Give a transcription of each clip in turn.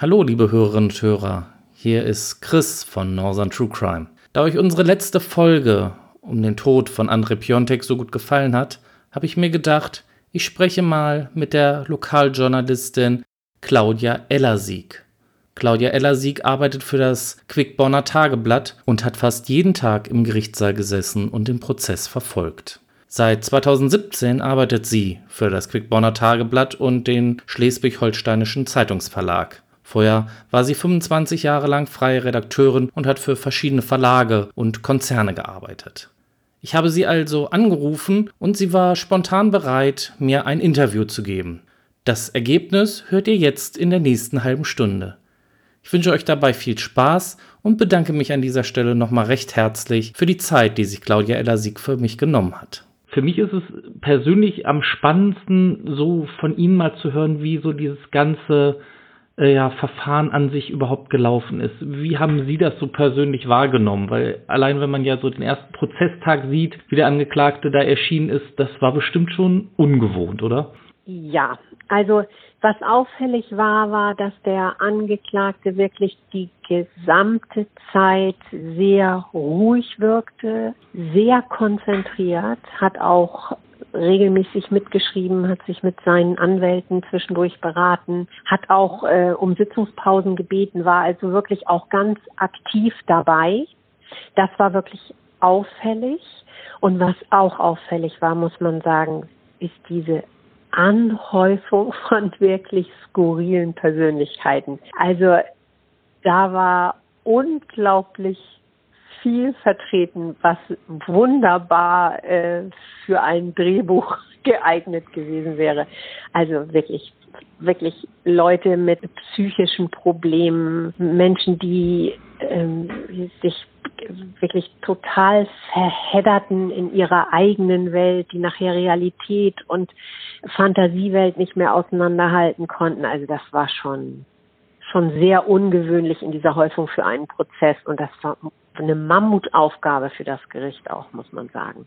Hallo, liebe Hörerinnen und Hörer. Hier ist Chris von Northern True Crime. Da euch unsere letzte Folge um den Tod von André Piontek so gut gefallen hat, habe ich mir gedacht, ich spreche mal mit der Lokaljournalistin Claudia Ellersieg. Claudia Ellersieg arbeitet für das Quickborner Tageblatt und hat fast jeden Tag im Gerichtssaal gesessen und den Prozess verfolgt. Seit 2017 arbeitet sie für das Quickborner Tageblatt und den Schleswig-Holsteinischen Zeitungsverlag. Vorher war sie 25 Jahre lang freie Redakteurin und hat für verschiedene Verlage und Konzerne gearbeitet. Ich habe sie also angerufen und sie war spontan bereit, mir ein Interview zu geben. Das Ergebnis hört ihr jetzt in der nächsten halben Stunde. Ich wünsche euch dabei viel Spaß und bedanke mich an dieser Stelle nochmal recht herzlich für die Zeit, die sich Claudia Eller-Sieg für mich genommen hat. Für mich ist es persönlich am spannendsten, so von Ihnen mal zu hören, wie so dieses ganze äh, ja, Verfahren an sich überhaupt gelaufen ist. Wie haben Sie das so persönlich wahrgenommen? Weil allein wenn man ja so den ersten Prozesstag sieht, wie der Angeklagte da erschienen ist, das war bestimmt schon ungewohnt, oder? Ja, also was auffällig war, war, dass der Angeklagte wirklich die gesamte Zeit sehr ruhig wirkte, sehr konzentriert, hat auch regelmäßig mitgeschrieben, hat sich mit seinen Anwälten zwischendurch beraten, hat auch äh, um Sitzungspausen gebeten, war also wirklich auch ganz aktiv dabei. Das war wirklich auffällig. Und was auch auffällig war, muss man sagen, ist diese Anhäufung von wirklich skurrilen Persönlichkeiten. Also da war unglaublich viel vertreten, was wunderbar äh, für ein Drehbuch geeignet gewesen wäre. Also wirklich, wirklich Leute mit psychischen Problemen, Menschen, die ähm, sich wirklich total verhedderten in ihrer eigenen Welt, die nachher Realität und Fantasiewelt nicht mehr auseinanderhalten konnten. Also das war schon schon sehr ungewöhnlich in dieser Häufung für einen Prozess und das eine Mammutaufgabe für das Gericht auch, muss man sagen.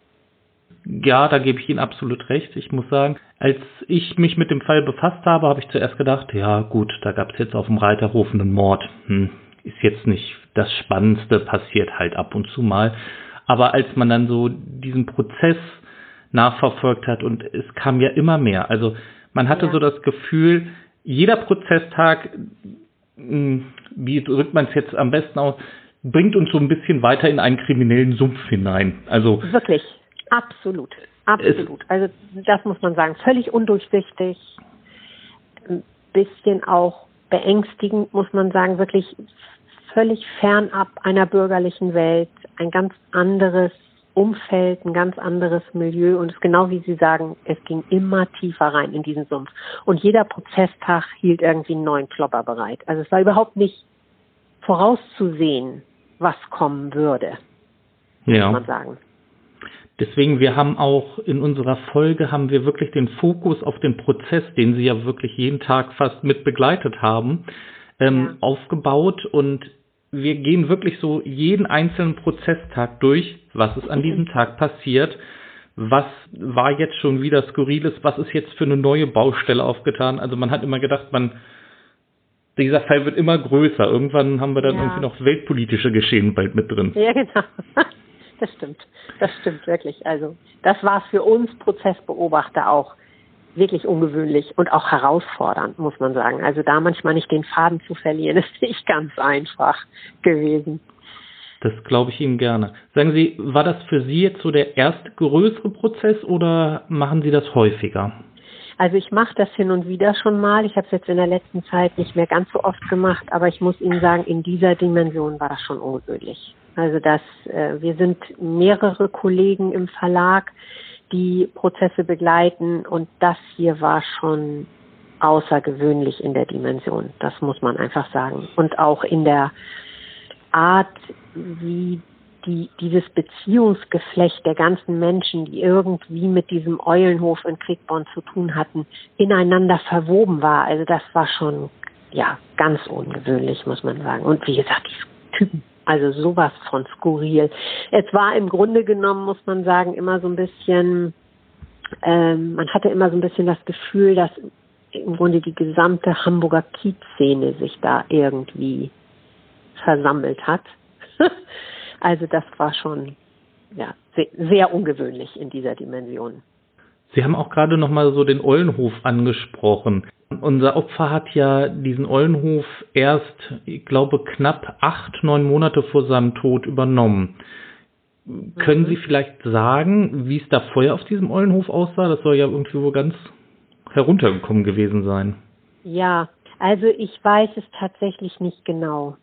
Ja, da gebe ich Ihnen absolut recht. Ich muss sagen, als ich mich mit dem Fall befasst habe, habe ich zuerst gedacht, ja gut, da gab es jetzt auf dem Reiterhof einen Mord. Hm, ist jetzt nicht das Spannendste, passiert halt ab und zu mal. Aber als man dann so diesen Prozess nachverfolgt hat und es kam ja immer mehr. Also man hatte ja. so das Gefühl, jeder Prozesstag, hm, wie drückt man es jetzt am besten aus, bringt uns so ein bisschen weiter in einen kriminellen Sumpf hinein. Also wirklich, absolut, absolut. Also das muss man sagen, völlig undurchsichtig, ein bisschen auch beängstigend, muss man sagen, wirklich völlig fernab einer bürgerlichen Welt, ein ganz anderes Umfeld, ein ganz anderes Milieu und es genau wie Sie sagen, es ging immer tiefer rein in diesen Sumpf. Und jeder Prozesstag hielt irgendwie einen neuen Klopper bereit. Also es war überhaupt nicht vorauszusehen, was kommen würde, ja. muss man sagen. Deswegen, wir haben auch in unserer Folge haben wir wirklich den Fokus auf den Prozess, den Sie ja wirklich jeden Tag fast mit begleitet haben, ähm, ja. aufgebaut und wir gehen wirklich so jeden einzelnen Prozesstag durch, was ist an mhm. diesem Tag passiert, was war jetzt schon wieder skurriles, was ist jetzt für eine neue Baustelle aufgetan. Also man hat immer gedacht, man dieser Fall wird immer größer. Irgendwann haben wir dann ja. irgendwie noch weltpolitische Geschehen bald mit drin. Ja, genau. Das stimmt. Das stimmt wirklich. Also, das war für uns Prozessbeobachter auch wirklich ungewöhnlich und auch herausfordernd, muss man sagen. Also da manchmal nicht den Faden zu verlieren, ist nicht ganz einfach gewesen. Das glaube ich Ihnen gerne. Sagen Sie, war das für Sie jetzt so der erste größere Prozess oder machen Sie das häufiger? Also ich mache das hin und wieder schon mal. Ich habe es jetzt in der letzten Zeit nicht mehr ganz so oft gemacht, aber ich muss Ihnen sagen, in dieser Dimension war das schon ungewöhnlich. Also dass äh, wir sind mehrere Kollegen im Verlag, die Prozesse begleiten und das hier war schon außergewöhnlich in der Dimension. Das muss man einfach sagen. Und auch in der Art, wie die, dieses Beziehungsgeflecht der ganzen Menschen, die irgendwie mit diesem Eulenhof in Kriegborn zu tun hatten, ineinander verwoben war. Also das war schon, ja, ganz ungewöhnlich, muss man sagen. Und wie gesagt, die Typen, also sowas von skurril. Es war im Grunde genommen, muss man sagen, immer so ein bisschen, ähm, man hatte immer so ein bisschen das Gefühl, dass im Grunde die gesamte Hamburger Kiezszene sich da irgendwie versammelt hat. also das war schon ja, sehr, sehr ungewöhnlich in dieser Dimension. Sie haben auch gerade noch mal so den Eulenhof angesprochen. Unser Opfer hat ja diesen Eulenhof erst, ich glaube, knapp acht, neun Monate vor seinem Tod übernommen. Mhm. Können Sie vielleicht sagen, wie es da vorher auf diesem Eulenhof aussah? Das soll ja irgendwie wohl ganz heruntergekommen gewesen sein. Ja, also ich weiß es tatsächlich nicht genau.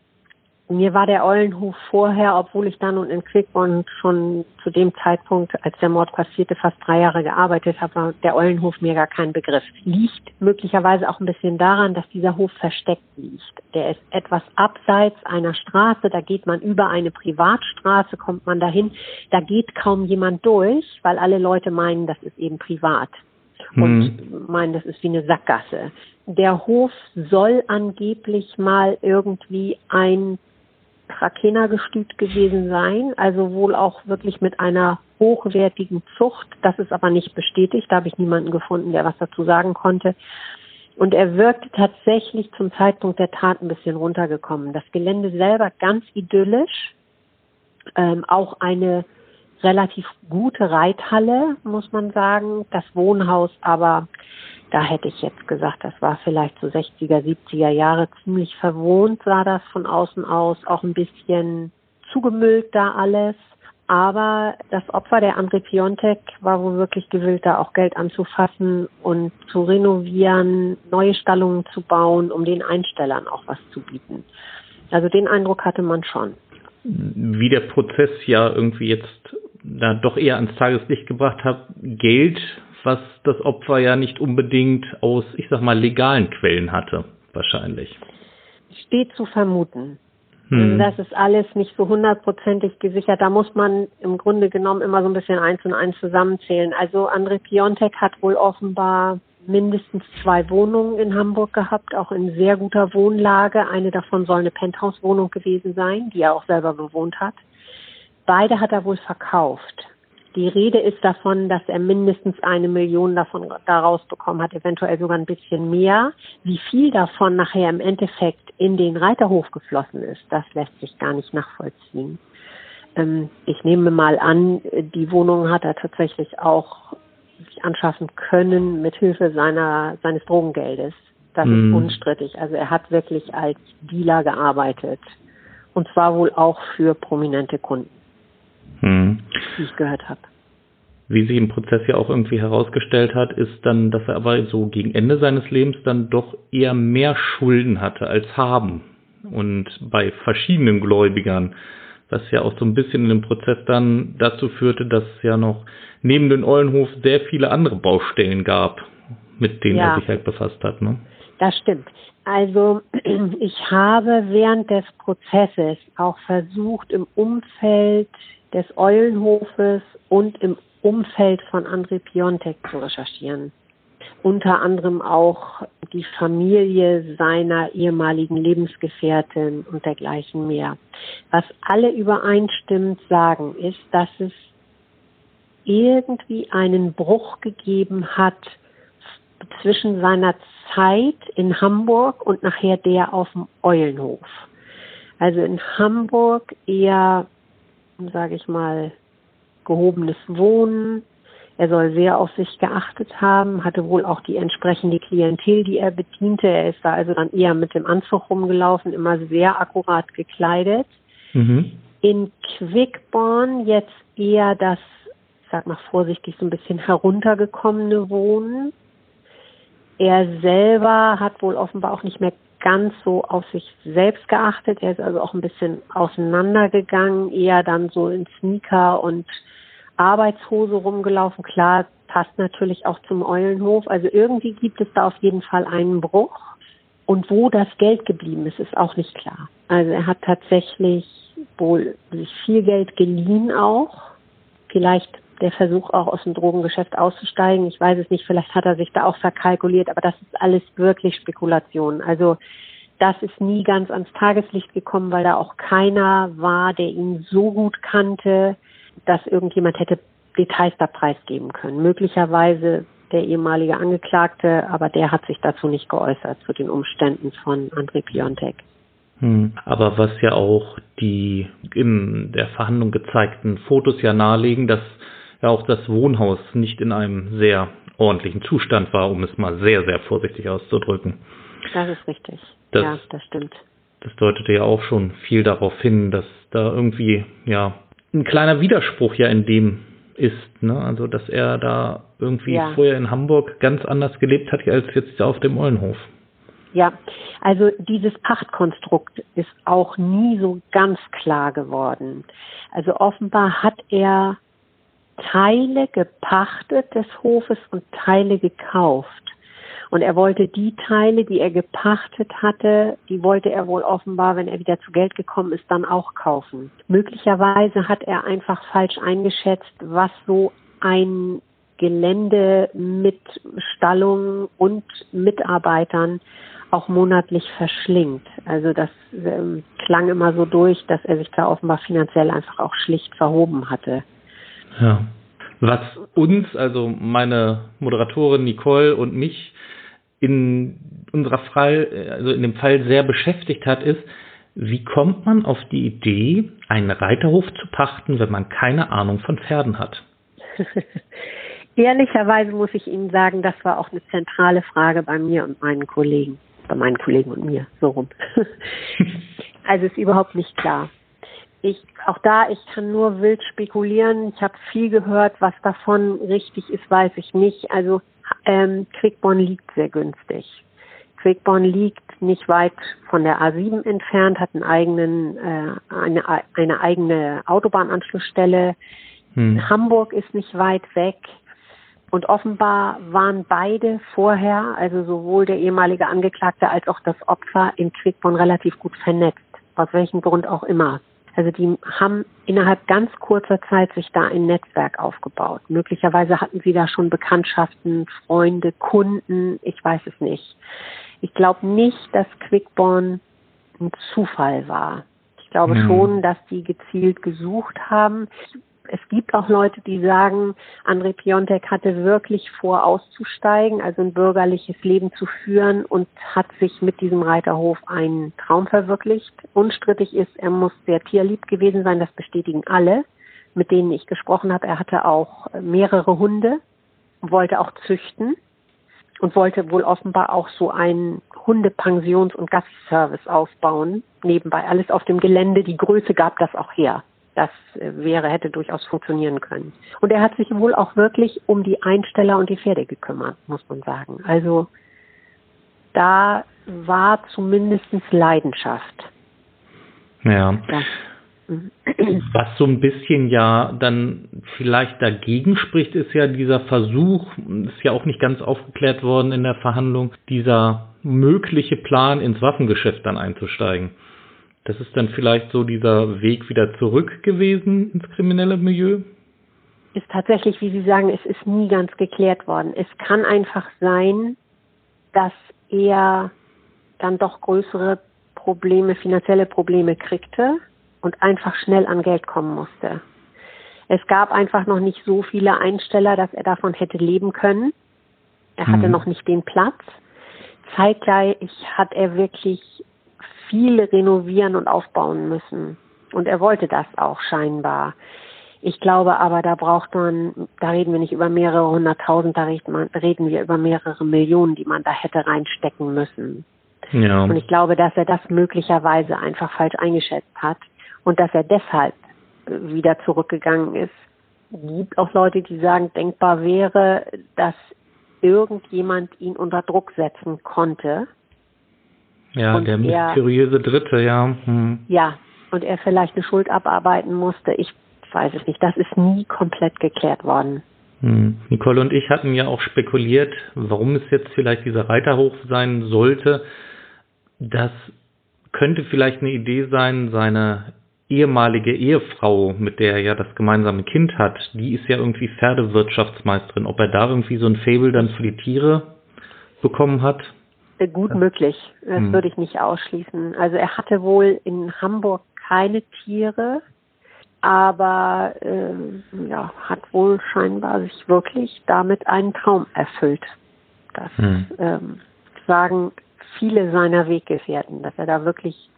Mir war der Eulenhof vorher, obwohl ich dann und in Quickborn schon zu dem Zeitpunkt, als der Mord passierte, fast drei Jahre gearbeitet habe, war der Eulenhof mir gar kein Begriff. Liegt möglicherweise auch ein bisschen daran, dass dieser Hof versteckt liegt. Der ist etwas abseits einer Straße, da geht man über eine Privatstraße, kommt man dahin, da geht kaum jemand durch, weil alle Leute meinen, das ist eben privat und hm. meinen, das ist wie eine Sackgasse. Der Hof soll angeblich mal irgendwie ein Trakehnergestüt gewesen sein, also wohl auch wirklich mit einer hochwertigen Zucht. Das ist aber nicht bestätigt. Da habe ich niemanden gefunden, der was dazu sagen konnte. Und er wirkte tatsächlich zum Zeitpunkt der Tat ein bisschen runtergekommen. Das Gelände selber ganz idyllisch, ähm, auch eine relativ gute Reithalle, muss man sagen. Das Wohnhaus aber da hätte ich jetzt gesagt, das war vielleicht so 60er, 70er Jahre ziemlich verwohnt, sah das von außen aus, auch ein bisschen zugemüllt da alles. Aber das Opfer der André Piontek war wohl wirklich gewillt, da auch Geld anzufassen und zu renovieren, neue Stallungen zu bauen, um den Einstellern auch was zu bieten. Also den Eindruck hatte man schon. Wie der Prozess ja irgendwie jetzt da doch eher ans Tageslicht gebracht hat, Geld was das Opfer ja nicht unbedingt aus, ich sag mal, legalen Quellen hatte, wahrscheinlich. Steht zu vermuten. Hm. Das ist alles nicht so hundertprozentig gesichert. Da muss man im Grunde genommen immer so ein bisschen eins und eins zusammenzählen. Also André Piontek hat wohl offenbar mindestens zwei Wohnungen in Hamburg gehabt, auch in sehr guter Wohnlage. Eine davon soll eine Penthouse-Wohnung gewesen sein, die er auch selber bewohnt hat. Beide hat er wohl verkauft. Die Rede ist davon, dass er mindestens eine Million davon daraus bekommen hat, eventuell sogar ein bisschen mehr. Wie viel davon nachher im Endeffekt in den Reiterhof geflossen ist, das lässt sich gar nicht nachvollziehen. Ähm, ich nehme mal an, die Wohnung hat er tatsächlich auch sich anschaffen können mit Hilfe seiner, seines Drogengeldes. Das mm. ist mhm. unstrittig. Also er hat wirklich als Dealer gearbeitet. Und zwar wohl auch für prominente Kunden. Hm. Wie ich gehört habe. Wie sich im Prozess ja auch irgendwie herausgestellt hat, ist dann, dass er aber so gegen Ende seines Lebens dann doch eher mehr Schulden hatte als haben. Und bei verschiedenen Gläubigern, was ja auch so ein bisschen in dem Prozess dann dazu führte, dass es ja noch neben den Eulenhof sehr viele andere Baustellen gab, mit denen ja. er sich halt befasst hat. Ne? Das stimmt. Also ich habe während des Prozesses auch versucht, im Umfeld des Eulenhofes und im Umfeld von André Piontek zu recherchieren. Unter anderem auch die Familie seiner ehemaligen Lebensgefährtin und dergleichen mehr. Was alle übereinstimmend sagen, ist, dass es irgendwie einen Bruch gegeben hat zwischen seiner Zeit in Hamburg und nachher der auf dem Eulenhof. Also in Hamburg eher sage ich mal, gehobenes Wohnen. Er soll sehr auf sich geachtet haben, hatte wohl auch die entsprechende Klientel, die er bediente. Er ist da also dann eher mit dem Anzug rumgelaufen, immer sehr akkurat gekleidet. Mhm. In Quickborn jetzt eher das, ich sag mal vorsichtig, so ein bisschen heruntergekommene Wohnen. Er selber hat wohl offenbar auch nicht mehr ganz so auf sich selbst geachtet. Er ist also auch ein bisschen auseinandergegangen, eher dann so in Sneaker und Arbeitshose rumgelaufen. Klar, passt natürlich auch zum Eulenhof. Also irgendwie gibt es da auf jeden Fall einen Bruch. Und wo das Geld geblieben ist, ist auch nicht klar. Also er hat tatsächlich wohl sich viel Geld geliehen auch. Vielleicht der Versuch auch aus dem Drogengeschäft auszusteigen. Ich weiß es nicht, vielleicht hat er sich da auch verkalkuliert, aber das ist alles wirklich Spekulation. Also das ist nie ganz ans Tageslicht gekommen, weil da auch keiner war, der ihn so gut kannte, dass irgendjemand hätte Details da preisgeben können. Möglicherweise der ehemalige Angeklagte, aber der hat sich dazu nicht geäußert, zu den Umständen von André Piontek. Hm, aber was ja auch die in der Verhandlung gezeigten Fotos ja nahelegen, dass ja auch das Wohnhaus nicht in einem sehr ordentlichen Zustand war, um es mal sehr, sehr vorsichtig auszudrücken. Das ist richtig. Das, ja, das stimmt. Das deutete ja auch schon viel darauf hin, dass da irgendwie, ja, ein kleiner Widerspruch ja in dem ist, ne? Also, dass er da irgendwie ja. vorher in Hamburg ganz anders gelebt hat als jetzt auf dem Eulenhof. Ja, also dieses Pachtkonstrukt ist auch nie so ganz klar geworden. Also offenbar hat er Teile gepachtet des Hofes und Teile gekauft. Und er wollte die Teile, die er gepachtet hatte, die wollte er wohl offenbar, wenn er wieder zu Geld gekommen ist, dann auch kaufen. Möglicherweise hat er einfach falsch eingeschätzt, was so ein Gelände mit Stallungen und Mitarbeitern auch monatlich verschlingt. Also das ähm, klang immer so durch, dass er sich da offenbar finanziell einfach auch schlicht verhoben hatte. Ja. Was uns, also meine Moderatorin Nicole und mich in unserer Fall, also in dem Fall sehr beschäftigt hat, ist, wie kommt man auf die Idee, einen Reiterhof zu pachten, wenn man keine Ahnung von Pferden hat? Ehrlicherweise muss ich Ihnen sagen, das war auch eine zentrale Frage bei mir und meinen Kollegen, bei meinen Kollegen und mir, so rum. also ist überhaupt nicht klar. Ich, auch da, ich kann nur wild spekulieren. Ich habe viel gehört, was davon richtig ist, weiß ich nicht. Also ähm, Quickborn liegt sehr günstig. Quickborn liegt nicht weit von der A7 entfernt, hat einen eigenen, äh, eine, eine eigene Autobahnanschlussstelle. Hm. Hamburg ist nicht weit weg. Und offenbar waren beide vorher, also sowohl der ehemalige Angeklagte als auch das Opfer in Quickborn relativ gut vernetzt. Aus welchem Grund auch immer. Also die haben innerhalb ganz kurzer Zeit sich da ein Netzwerk aufgebaut. Möglicherweise hatten sie da schon Bekanntschaften, Freunde, Kunden, ich weiß es nicht. Ich glaube nicht, dass Quickborn ein Zufall war. Ich glaube mhm. schon, dass die gezielt gesucht haben es gibt auch Leute, die sagen, André Piontek hatte wirklich vor, auszusteigen, also ein bürgerliches Leben zu führen und hat sich mit diesem Reiterhof einen Traum verwirklicht. Unstrittig ist, er muss sehr tierlieb gewesen sein, das bestätigen alle, mit denen ich gesprochen habe. Er hatte auch mehrere Hunde, wollte auch züchten und wollte wohl offenbar auch so einen Hundepensions- und Gastservice aufbauen. Nebenbei alles auf dem Gelände. Die Größe gab das auch her das äh, wäre, hätte durchaus funktionieren können. Und er hat sich wohl auch wirklich um die Einsteller und die Pferde gekümmert, muss man sagen. Also da war zumindest Leidenschaft. Ja. ja. Was so ein bisschen ja dann vielleicht dagegen spricht, ist ja dieser Versuch, ist ja auch nicht ganz aufgeklärt worden in der Verhandlung, dieser mögliche Plan ins Waffengeschäft dann einzusteigen. Das ist dann vielleicht so dieser Weg wieder zurück gewesen ins kriminelle Milieu? Ist tatsächlich, wie Sie sagen, es ist nie ganz geklärt worden. Es kann einfach sein, dass er dann doch größere Probleme, finanzielle Probleme kriegte und einfach schnell an Geld kommen musste. Es gab einfach noch nicht so viele Einsteller, dass er davon hätte leben können. Er hatte mhm. noch nicht den Platz. Zeitgleich hat er wirklich viel renovieren und aufbauen müssen. Und er wollte das auch scheinbar. Ich glaube aber, da braucht man, da reden wir nicht über mehrere hunderttausend, da reden wir über mehrere Millionen, die man da hätte reinstecken müssen. Ja. Und ich glaube, dass er das möglicherweise einfach falsch eingeschätzt hat und dass er deshalb wieder zurückgegangen ist. Es gibt auch Leute, die sagen, denkbar wäre, dass irgendjemand ihn unter Druck setzen konnte ja, und der mysteriöse Dritte, ja. Hm. Ja, und er vielleicht eine Schuld abarbeiten musste. Ich weiß es nicht. Das ist nie komplett geklärt worden. Hm. Nicole und ich hatten ja auch spekuliert, warum es jetzt vielleicht dieser Reiterhof sein sollte. Das könnte vielleicht eine Idee sein, seine ehemalige Ehefrau, mit der er ja das gemeinsame Kind hat, die ist ja irgendwie Pferdewirtschaftsmeisterin. Ob er da irgendwie so ein Fable dann für die Tiere bekommen hat, gut möglich. Das hm. würde ich nicht ausschließen. Also er hatte wohl in Hamburg keine Tiere. aber äh, ja, hat wohl scheinbar sich wirklich damit einen Traum erfüllt. Das hm. ähm, sagen viele seiner Weggefährten, dass er da wirklich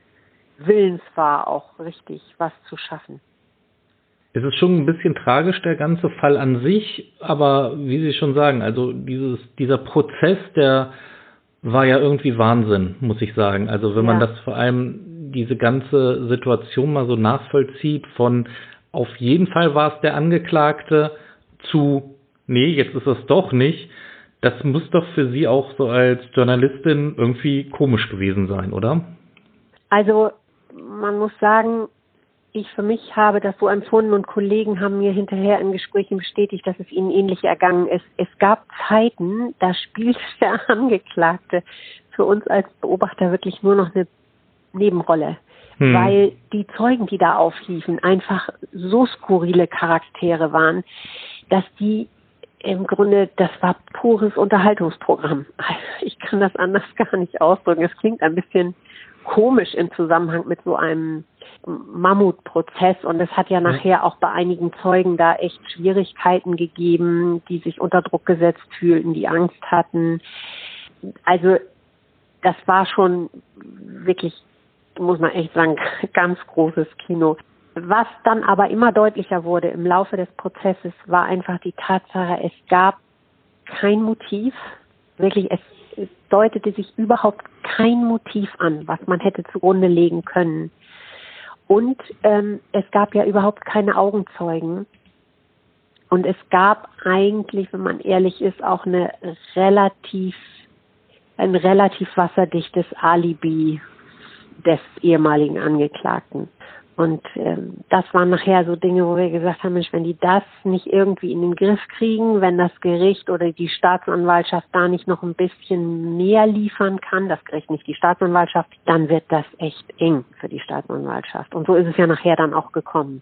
willens war, auch richtig was zu schaffen. Es ist schon ein bisschen tragisch, der ganze Fall an sich, aber wie Sie schon sagen, also dieses, dieser Prozess, der war ja irgendwie Wahnsinn, muss ich sagen. Also wenn ja. man das vor allem diese ganze Situation mal so nachvollzieht, von auf jeden Fall war es der Angeklagte zu, nee, jetzt ist es doch nicht, das muss doch für Sie auch so als Journalistin irgendwie komisch gewesen sein, oder? Also man muss sagen, ich für mich habe das so empfunden und Kollegen haben mir hinterher in Gesprächen bestätigt, dass es ihnen ähnlich ergangen ist. Es gab Zeiten, da spielte der Angeklagte für uns als Beobachter wirklich nur noch eine Nebenrolle, hm. weil die Zeugen, die da aufliefen, einfach so skurrile Charaktere waren, dass die im Grunde, das war pures Unterhaltungsprogramm. Ich kann das anders gar nicht ausdrücken. Es klingt ein bisschen komisch im Zusammenhang mit so einem Mammutprozess und es hat ja nachher auch bei einigen Zeugen da echt Schwierigkeiten gegeben, die sich unter Druck gesetzt fühlten, die Angst hatten. Also das war schon wirklich, muss man echt sagen, ganz großes Kino. Was dann aber immer deutlicher wurde im Laufe des Prozesses, war einfach die Tatsache, es gab kein Motiv, wirklich, es, deutete sich überhaupt kein Motiv an, was man hätte zugrunde legen können. Und ähm, es gab ja überhaupt keine Augenzeugen. Und es gab eigentlich, wenn man ehrlich ist, auch eine relativ, ein relativ wasserdichtes Alibi des ehemaligen Angeklagten. Und ähm, das waren nachher so Dinge, wo wir gesagt haben, Mensch, wenn die das nicht irgendwie in den Griff kriegen, wenn das Gericht oder die Staatsanwaltschaft da nicht noch ein bisschen mehr liefern kann, das Gericht nicht die Staatsanwaltschaft, dann wird das echt eng für die Staatsanwaltschaft. Und so ist es ja nachher dann auch gekommen.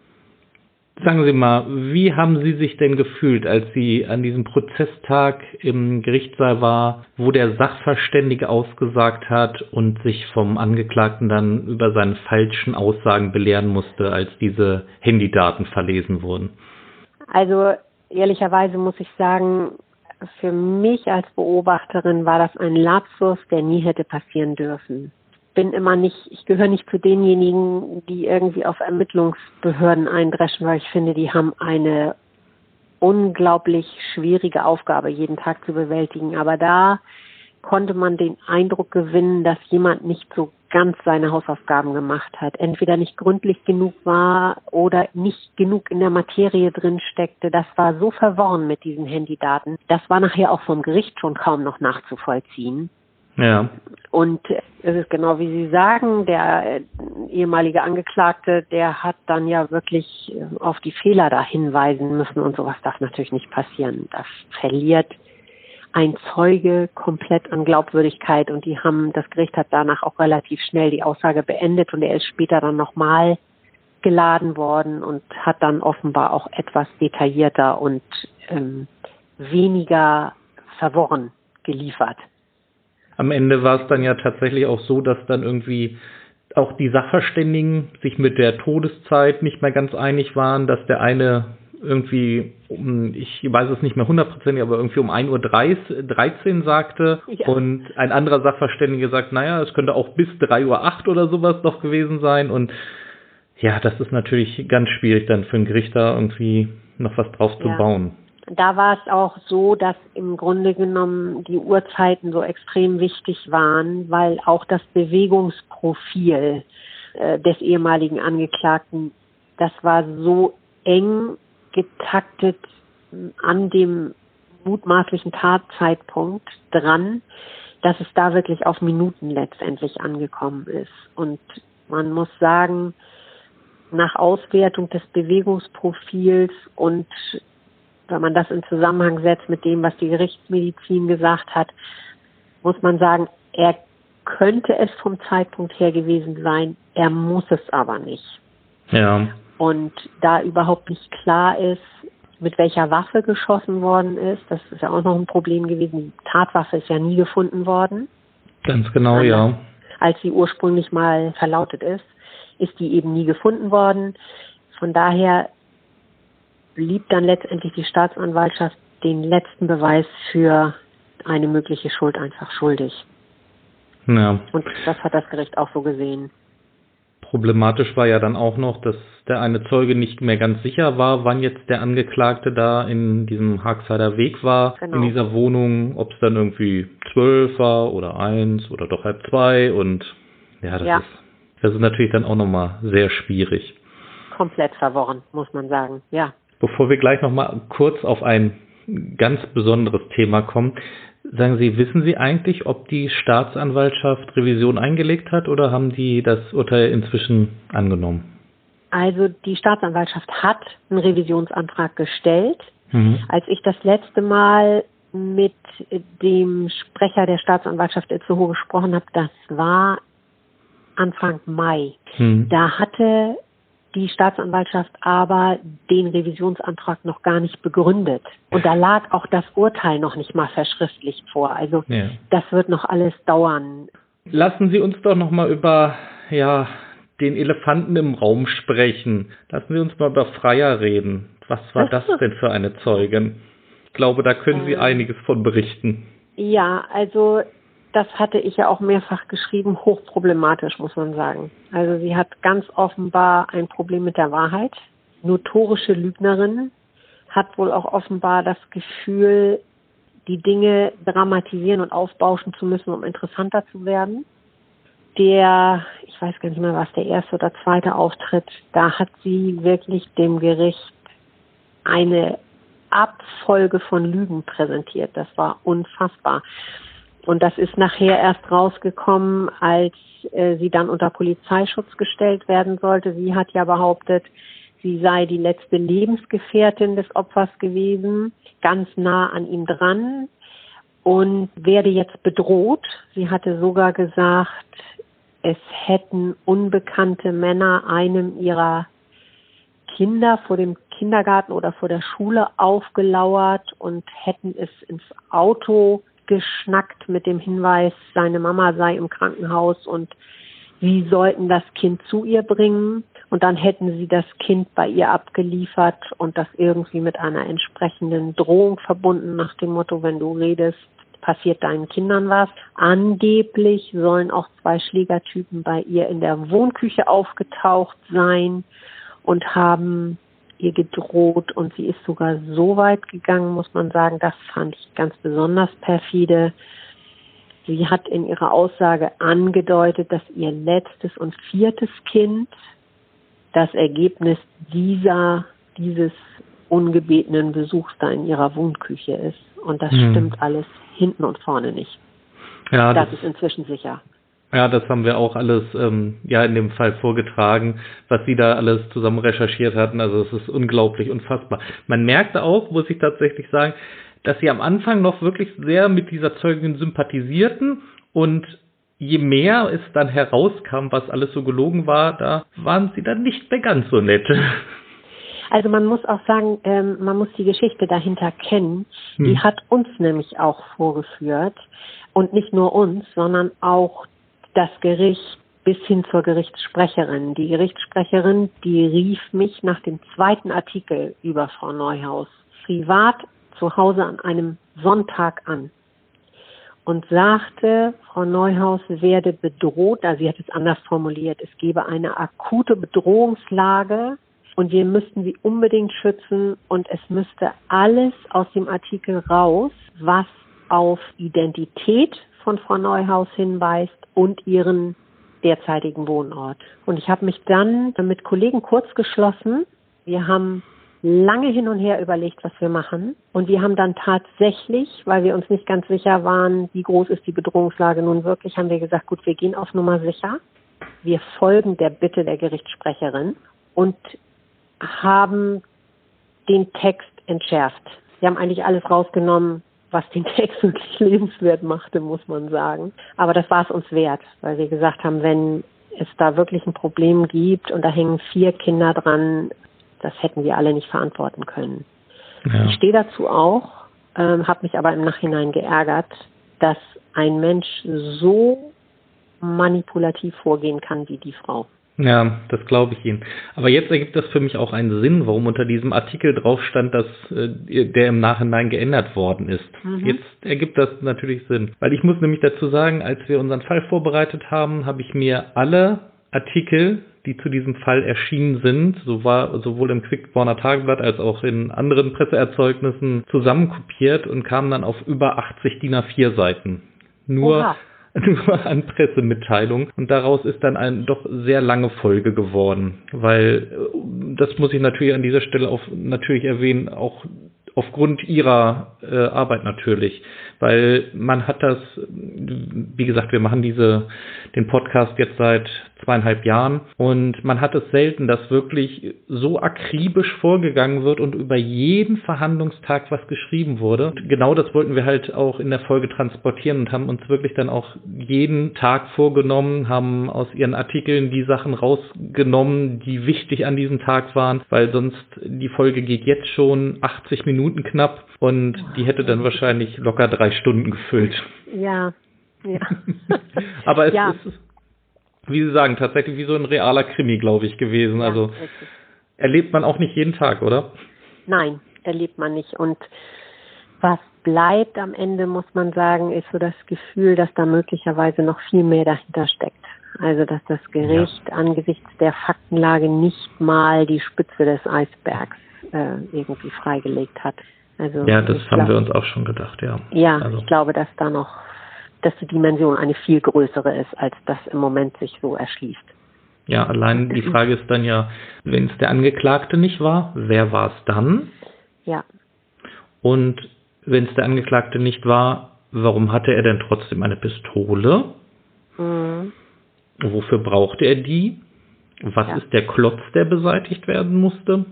Sagen Sie mal, wie haben Sie sich denn gefühlt, als Sie an diesem Prozesstag im Gerichtssaal war, wo der Sachverständige ausgesagt hat und sich vom Angeklagten dann über seine falschen Aussagen belehren musste, als diese Handydaten verlesen wurden? Also ehrlicherweise muss ich sagen, für mich als Beobachterin war das ein Lapsus, der nie hätte passieren dürfen bin immer nicht, ich gehöre nicht zu denjenigen, die irgendwie auf Ermittlungsbehörden eindreschen, weil ich finde, die haben eine unglaublich schwierige Aufgabe jeden Tag zu bewältigen. Aber da konnte man den Eindruck gewinnen, dass jemand nicht so ganz seine Hausaufgaben gemacht hat, entweder nicht gründlich genug war oder nicht genug in der Materie drin steckte. Das war so verworren mit diesen Handydaten. Das war nachher auch vom Gericht schon kaum noch nachzuvollziehen. Ja. Und es ist genau wie Sie sagen, der äh, ehemalige Angeklagte, der hat dann ja wirklich äh, auf die Fehler da hinweisen müssen und sowas darf natürlich nicht passieren. Das verliert ein Zeuge komplett an Glaubwürdigkeit und die haben, das Gericht hat danach auch relativ schnell die Aussage beendet und er ist später dann nochmal geladen worden und hat dann offenbar auch etwas detaillierter und ähm, weniger verworren geliefert am Ende war es dann ja tatsächlich auch so, dass dann irgendwie auch die Sachverständigen sich mit der Todeszeit nicht mehr ganz einig waren, dass der eine irgendwie, um, ich weiß es nicht mehr hundertprozentig, aber irgendwie um 1.13 Uhr sagte ja. und ein anderer Sachverständige sagt, naja, es könnte auch bis 3.08 Uhr oder sowas noch gewesen sein und ja, das ist natürlich ganz schwierig dann für einen Gericht da irgendwie noch was drauf ja. zu bauen da war es auch so, dass im Grunde genommen die Uhrzeiten so extrem wichtig waren, weil auch das Bewegungsprofil äh, des ehemaligen Angeklagten, das war so eng getaktet an dem mutmaßlichen Tatzeitpunkt dran, dass es da wirklich auf Minuten letztendlich angekommen ist. Und man muss sagen, nach Auswertung des Bewegungsprofils und wenn man das in Zusammenhang setzt mit dem, was die Gerichtsmedizin gesagt hat, muss man sagen, er könnte es vom Zeitpunkt her gewesen sein, er muss es aber nicht. Ja. Und da überhaupt nicht klar ist, mit welcher Waffe geschossen worden ist, das ist ja auch noch ein Problem gewesen. Die Tatwaffe ist ja nie gefunden worden. Ganz genau, ja. Als sie ursprünglich mal verlautet ist, ist die eben nie gefunden worden. von daher blieb dann letztendlich die Staatsanwaltschaft den letzten Beweis für eine mögliche Schuld einfach schuldig. Ja. Und das hat das Gericht auch so gesehen. Problematisch war ja dann auch noch, dass der eine Zeuge nicht mehr ganz sicher war, wann jetzt der Angeklagte da in diesem Haagseider Weg war, genau. in dieser Wohnung, ob es dann irgendwie zwölf war oder eins oder doch halb zwei und ja, das ja. ist das ist natürlich dann auch nochmal sehr schwierig. Komplett verworren, muss man sagen, ja. Bevor wir gleich nochmal kurz auf ein ganz besonderes Thema kommen, Sagen Sie, wissen Sie eigentlich, ob die Staatsanwaltschaft Revision eingelegt hat oder haben die das Urteil inzwischen angenommen? Also die Staatsanwaltschaft hat einen Revisionsantrag gestellt. Mhm. Als ich das letzte Mal mit dem Sprecher der Staatsanwaltschaft Itzehoe gesprochen habe, das war Anfang Mai. Mhm. Da hatte die Staatsanwaltschaft aber den Revisionsantrag noch gar nicht begründet. Und da lag auch das Urteil noch nicht mal verschriftlicht vor. Also ja. das wird noch alles dauern. Lassen Sie uns doch noch mal über ja den Elefanten im Raum sprechen. Lassen Sie uns mal über Freier reden. Was war das denn für eine Zeugin? Ich glaube, da können Sie ähm, einiges von berichten. Ja, also das hatte ich ja auch mehrfach geschrieben, hochproblematisch, muss man sagen. Also sie hat ganz offenbar ein Problem mit der Wahrheit. Notorische Lügnerin hat wohl auch offenbar das Gefühl, die Dinge dramatisieren und aufbauschen zu müssen, um interessanter zu werden. Der, ich weiß gar nicht mehr, was der erste oder zweite Auftritt, da hat sie wirklich dem Gericht eine Abfolge von Lügen präsentiert. Das war unfassbar. Und das ist nachher erst rausgekommen, als äh, sie dann unter Polizeischutz gestellt werden sollte. Sie hat ja behauptet, sie sei die letzte Lebensgefährtin des Opfers gewesen, ganz nah an ihm dran und werde jetzt bedroht. Sie hatte sogar gesagt, es hätten unbekannte Männer einem ihrer Kinder vor dem Kindergarten oder vor der Schule aufgelauert und hätten es ins Auto geschnackt mit dem Hinweis, seine Mama sei im Krankenhaus und sie sollten das Kind zu ihr bringen und dann hätten sie das Kind bei ihr abgeliefert und das irgendwie mit einer entsprechenden Drohung verbunden nach dem Motto, wenn du redest, passiert deinen Kindern was. Angeblich sollen auch zwei Schlägertypen bei ihr in der Wohnküche aufgetaucht sein und haben ihr gedroht und sie ist sogar so weit gegangen, muss man sagen, das fand ich ganz besonders perfide. Sie hat in ihrer Aussage angedeutet, dass ihr letztes und viertes Kind das Ergebnis dieser, dieses ungebetenen Besuchs da in ihrer Wohnküche ist. Und das hm. stimmt alles hinten und vorne nicht. Ja, das, das ist inzwischen sicher. Ja, das haben wir auch alles ähm, ja in dem Fall vorgetragen, was sie da alles zusammen recherchiert hatten. Also es ist unglaublich, unfassbar. Man merkte auch, muss ich tatsächlich sagen, dass sie am Anfang noch wirklich sehr mit dieser Zeugin sympathisierten und je mehr es dann herauskam, was alles so gelogen war, da waren sie dann nicht mehr ganz so nett. Also man muss auch sagen, ähm, man muss die Geschichte dahinter kennen. Hm. Die hat uns nämlich auch vorgeführt. Und nicht nur uns, sondern auch das Gericht bis hin zur Gerichtssprecherin. Die Gerichtssprecherin, die rief mich nach dem zweiten Artikel über Frau Neuhaus privat zu Hause an einem Sonntag an und sagte, Frau Neuhaus werde bedroht, also sie hat es anders formuliert, es gebe eine akute Bedrohungslage und wir müssten sie unbedingt schützen und es müsste alles aus dem Artikel raus, was auf Identität von Frau Neuhaus hinweist und ihren derzeitigen Wohnort. Und ich habe mich dann mit Kollegen kurz geschlossen. Wir haben lange hin und her überlegt, was wir machen. Und wir haben dann tatsächlich, weil wir uns nicht ganz sicher waren, wie groß ist die Bedrohungslage nun wirklich, haben wir gesagt, gut, wir gehen auf Nummer sicher. Wir folgen der Bitte der Gerichtssprecherin und haben den Text entschärft. Wir haben eigentlich alles rausgenommen, was den Text wirklich lebenswert machte, muss man sagen. Aber das war es uns wert, weil wir gesagt haben, wenn es da wirklich ein Problem gibt und da hängen vier Kinder dran, das hätten wir alle nicht verantworten können. Ja. Ich stehe dazu auch, ähm, habe mich aber im Nachhinein geärgert, dass ein Mensch so manipulativ vorgehen kann wie die Frau. Ja, das glaube ich Ihnen. Aber jetzt ergibt das für mich auch einen Sinn, warum unter diesem Artikel drauf stand, dass äh, der im Nachhinein geändert worden ist. Mhm. Jetzt ergibt das natürlich Sinn. Weil ich muss nämlich dazu sagen, als wir unseren Fall vorbereitet haben, habe ich mir alle Artikel, die zu diesem Fall erschienen sind, so war, sowohl im Quickborner Tageblatt als auch in anderen Presseerzeugnissen zusammenkopiert und kam dann auf über 80 DIN A4 Seiten. Nur Oha nur an Pressemitteilungen. Und daraus ist dann eine doch sehr lange Folge geworden, weil äh, das muss ich natürlich an dieser Stelle auf, natürlich erwähnen, auch aufgrund ihrer äh, Arbeit natürlich, weil man hat das, wie gesagt, wir machen diese den Podcast jetzt seit zweieinhalb Jahren und man hat es selten, dass wirklich so akribisch vorgegangen wird und über jeden Verhandlungstag was geschrieben wurde. Und genau das wollten wir halt auch in der Folge transportieren und haben uns wirklich dann auch jeden Tag vorgenommen, haben aus ihren Artikeln die Sachen rausgenommen, die wichtig an diesem Tag waren, weil sonst die Folge geht jetzt schon 80 Minuten knapp und die hätte dann wahrscheinlich locker drei Stunden gefüllt. Ja, ja. Aber es ja. ist, wie Sie sagen, tatsächlich wie so ein realer Krimi, glaube ich, gewesen. Ja, also richtig. erlebt man auch nicht jeden Tag, oder? Nein, erlebt man nicht. Und was bleibt am Ende, muss man sagen, ist so das Gefühl, dass da möglicherweise noch viel mehr dahinter steckt. Also dass das Gericht ja. angesichts der Faktenlage nicht mal die Spitze des Eisbergs äh, irgendwie freigelegt hat. Also ja, das haben glaub, wir uns auch schon gedacht, ja. Ja, also. ich glaube, dass da noch dass die Dimension eine viel größere ist, als das im Moment sich so erschließt. Ja, allein die Frage ist dann ja, wenn es der Angeklagte nicht war, wer war es dann? Ja. Und wenn es der Angeklagte nicht war, warum hatte er denn trotzdem eine Pistole? Mhm. Wofür brauchte er die? Was ja. ist der Klotz, der beseitigt werden musste?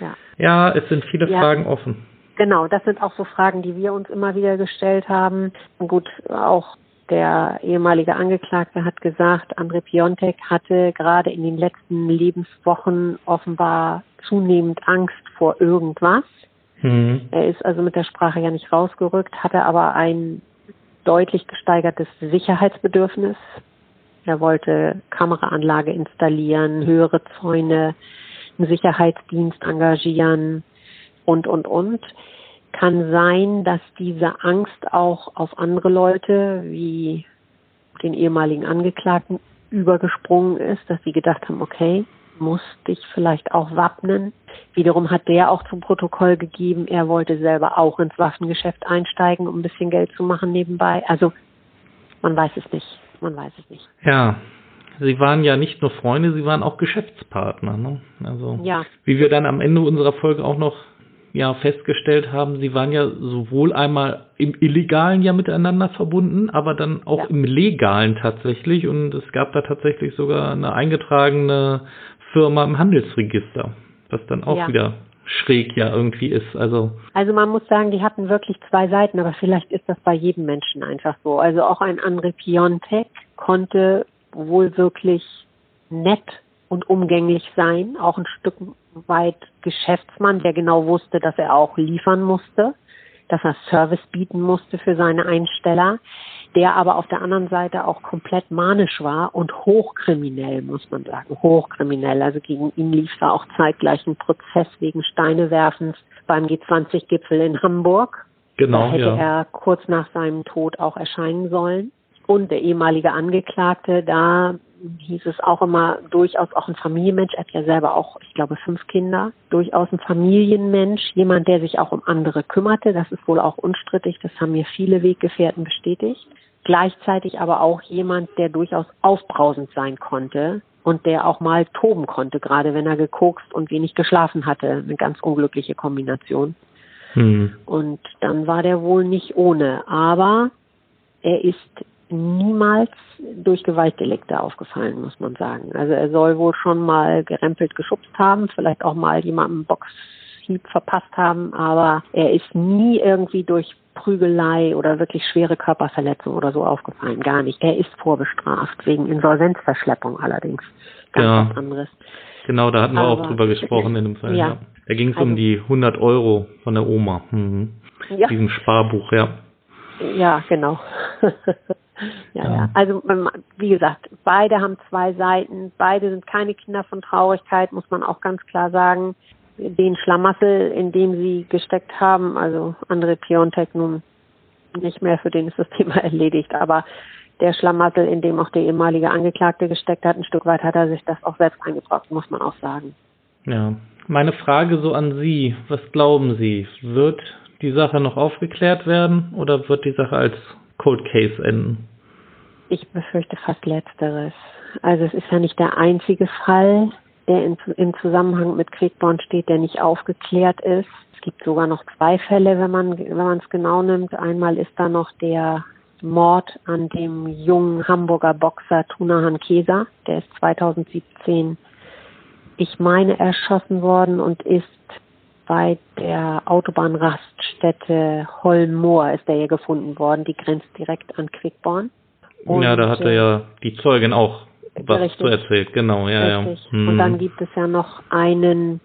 Ja, ja es sind viele ja. Fragen offen. Genau, das sind auch so Fragen, die wir uns immer wieder gestellt haben. Gut, auch der ehemalige Angeklagte hat gesagt, André Piontek hatte gerade in den letzten Lebenswochen offenbar zunehmend Angst vor irgendwas. Mhm. Er ist also mit der Sprache ja nicht rausgerückt, hatte aber ein deutlich gesteigertes Sicherheitsbedürfnis. Er wollte Kameraanlage installieren, höhere Zäune, einen Sicherheitsdienst engagieren und, und, und. Kann sein, dass diese Angst auch auf andere Leute, wie den ehemaligen Angeklagten, übergesprungen ist, dass sie gedacht haben, okay, muss dich vielleicht auch wappnen. Wiederum hat der auch zum Protokoll gegeben, er wollte selber auch ins Waffengeschäft einsteigen, um ein bisschen Geld zu machen nebenbei. Also man weiß es nicht. Man weiß es nicht. Ja, Sie waren ja nicht nur Freunde, Sie waren auch Geschäftspartner. Ne? Also ja. wie wir dann am Ende unserer Folge auch noch ja festgestellt haben, sie waren ja sowohl einmal im Illegalen ja miteinander verbunden, aber dann auch ja. im Legalen tatsächlich. Und es gab da tatsächlich sogar eine eingetragene Firma im Handelsregister, was dann auch ja. wieder schräg ja irgendwie ist. Also, also man muss sagen, die hatten wirklich zwei Seiten, aber vielleicht ist das bei jedem Menschen einfach so. Also auch ein André Piontek konnte wohl wirklich nett und umgänglich sein, auch ein Stück weit Geschäftsmann, der genau wusste, dass er auch liefern musste, dass er Service bieten musste für seine Einsteller, der aber auf der anderen Seite auch komplett manisch war und hochkriminell, muss man sagen, hochkriminell. Also gegen ihn lief da auch zeitgleich ein Prozess wegen Steinewerfens beim G20-Gipfel in Hamburg. Genau. Da hätte ja. er kurz nach seinem Tod auch erscheinen sollen. Und der ehemalige Angeklagte, da hieß es auch immer durchaus auch ein Familienmensch. Er hat ja selber auch, ich glaube, fünf Kinder. Durchaus ein Familienmensch, jemand, der sich auch um andere kümmerte. Das ist wohl auch unstrittig. Das haben mir viele Weggefährten bestätigt. Gleichzeitig aber auch jemand, der durchaus aufbrausend sein konnte und der auch mal toben konnte, gerade wenn er gekokst und wenig geschlafen hatte. Eine ganz unglückliche Kombination. Hm. Und dann war der wohl nicht ohne. Aber er ist niemals durch Gewaltdelikte aufgefallen, muss man sagen. Also er soll wohl schon mal gerempelt geschubst haben, vielleicht auch mal jemandem Boxhieb verpasst haben, aber er ist nie irgendwie durch Prügelei oder wirklich schwere Körperverletzung oder so aufgefallen. Gar nicht. Er ist vorbestraft, wegen Insolvenzverschleppung allerdings. Ganz ja. was anderes. Genau, da hatten wir aber, auch drüber gesprochen in dem Fall. Ja. ja. Da ging es also, um die 100 Euro von der Oma. Mhm. Ja. Diesem Sparbuch, ja. Ja, genau. ja, ja. Also wie gesagt, beide haben zwei Seiten, beide sind keine Kinder von Traurigkeit, muss man auch ganz klar sagen. Den Schlamassel, in dem sie gesteckt haben, also andere Piontek nun nicht mehr, für den ist das Thema erledigt, aber der Schlamassel, in dem auch der ehemalige Angeklagte gesteckt hat, ein Stück weit hat er sich das auch selbst eingebrockt, muss man auch sagen. Ja, meine Frage so an Sie, was glauben Sie, wird die Sache noch aufgeklärt werden oder wird die Sache als Cold Case enden? Ich befürchte fast letzteres. Also es ist ja nicht der einzige Fall, der in, im Zusammenhang mit Quickborn steht, der nicht aufgeklärt ist. Es gibt sogar noch zwei Fälle, wenn man wenn man es genau nimmt. Einmal ist da noch der Mord an dem jungen Hamburger Boxer Tunahan Keser. Der ist 2017, ich meine, erschossen worden und ist bei der Autobahnraststätte Holmoor ist er hier gefunden worden. Die grenzt direkt an Quickborn. Und, ja, da hatte ja die Zeugin auch was richtig, zu erzählt, genau, ja, richtig. ja. Hm. Und dann gibt es ja noch einen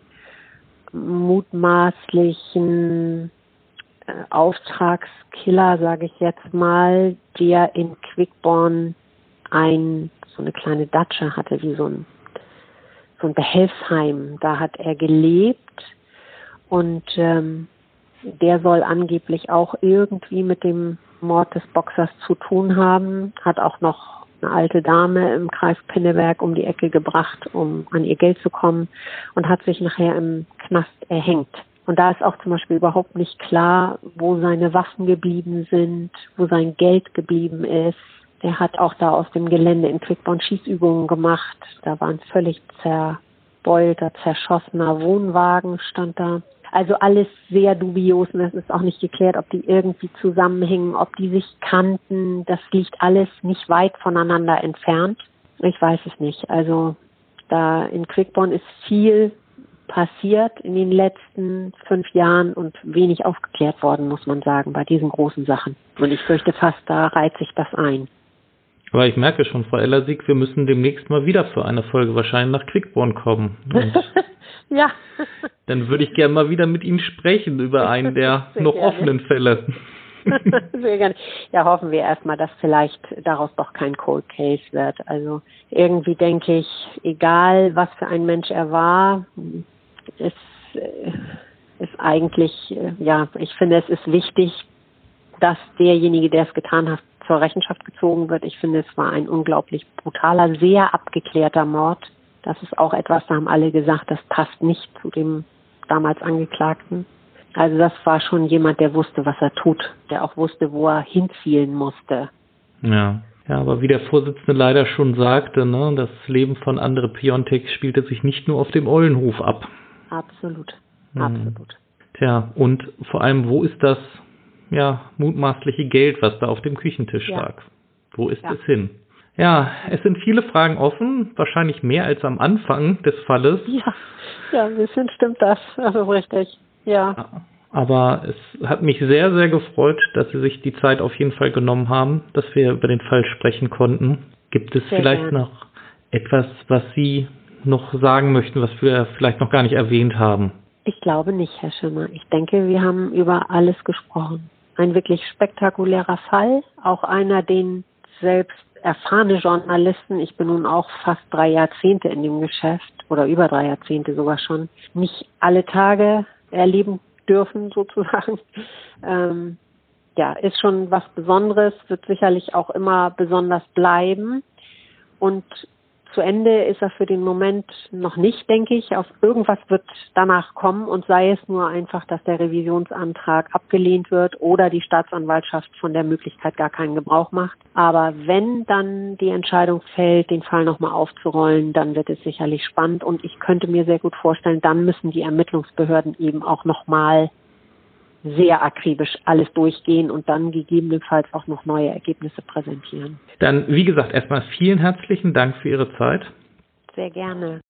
mutmaßlichen äh, Auftragskiller, sage ich jetzt mal, der in Quickborn ein so eine kleine Datsche hatte, wie so ein so ein Behelfsheim. Da hat er gelebt und ähm, der soll angeblich auch irgendwie mit dem Mord des Boxers zu tun haben, hat auch noch eine alte Dame im Kreis Pinneberg um die Ecke gebracht, um an ihr Geld zu kommen und hat sich nachher im Knast erhängt. Und da ist auch zum Beispiel überhaupt nicht klar, wo seine Waffen geblieben sind, wo sein Geld geblieben ist. Der hat auch da aus dem Gelände in Quickborn Schießübungen gemacht. Da war ein völlig zerbeulter, zerschossener Wohnwagen stand da. Also alles sehr dubios und es ist auch nicht geklärt, ob die irgendwie zusammenhängen, ob die sich kannten. Das liegt alles nicht weit voneinander entfernt. Ich weiß es nicht. Also da in Quickborn ist viel passiert in den letzten fünf Jahren und wenig aufgeklärt worden, muss man sagen, bei diesen großen Sachen. Und ich fürchte fast, da reiht sich das ein. Aber ich merke schon, Frau Ellersig, wir müssen demnächst mal wieder für eine Folge wahrscheinlich nach Quickborn kommen. ja. Dann würde ich gerne mal wieder mit Ihnen sprechen über einen der noch gerne. offenen Fälle. Sehr gerne. Ja, hoffen wir erstmal, dass vielleicht daraus doch kein Cold Case wird. Also irgendwie denke ich, egal was für ein Mensch er war, ist, äh, ist eigentlich, äh, ja, ich finde, es ist wichtig, dass derjenige, der es getan hat, zur Rechenschaft gezogen wird. Ich finde, es war ein unglaublich brutaler, sehr abgeklärter Mord. Das ist auch etwas, da haben alle gesagt, das passt nicht zu dem damals Angeklagten. Also das war schon jemand, der wusste, was er tut, der auch wusste, wo er hinzielen musste. Ja. Ja, aber wie der Vorsitzende leider schon sagte, ne, das Leben von Andre Piontek spielte sich nicht nur auf dem Eulenhof ab. Absolut, mhm. absolut. Tja, und vor allem, wo ist das ja, mutmaßliche Geld, was da auf dem Küchentisch ja. lag? Wo ist ja. es hin? Ja, es sind viele Fragen offen, wahrscheinlich mehr als am Anfang des Falles. Ja, ja ein bisschen stimmt das, also richtig, ja. Aber es hat mich sehr, sehr gefreut, dass Sie sich die Zeit auf jeden Fall genommen haben, dass wir über den Fall sprechen konnten. Gibt es sehr vielleicht gern. noch etwas, was Sie noch sagen möchten, was wir vielleicht noch gar nicht erwähnt haben? Ich glaube nicht, Herr Schimmer. Ich denke, wir haben über alles gesprochen. Ein wirklich spektakulärer Fall, auch einer, den selbst erfahrene Journalisten, ich bin nun auch fast drei Jahrzehnte in dem Geschäft oder über drei Jahrzehnte sogar schon, nicht alle Tage erleben dürfen sozusagen. Ähm, ja, ist schon was Besonderes, wird sicherlich auch immer besonders bleiben. Und zu Ende ist er für den Moment noch nicht, denke ich. Auf irgendwas wird danach kommen und sei es nur einfach, dass der Revisionsantrag abgelehnt wird oder die Staatsanwaltschaft von der Möglichkeit gar keinen Gebrauch macht. Aber wenn dann die Entscheidung fällt, den Fall nochmal aufzurollen, dann wird es sicherlich spannend und ich könnte mir sehr gut vorstellen, dann müssen die Ermittlungsbehörden eben auch nochmal sehr akribisch alles durchgehen und dann gegebenenfalls auch noch neue Ergebnisse präsentieren. Dann, wie gesagt, erstmal vielen herzlichen Dank für Ihre Zeit. Sehr gerne.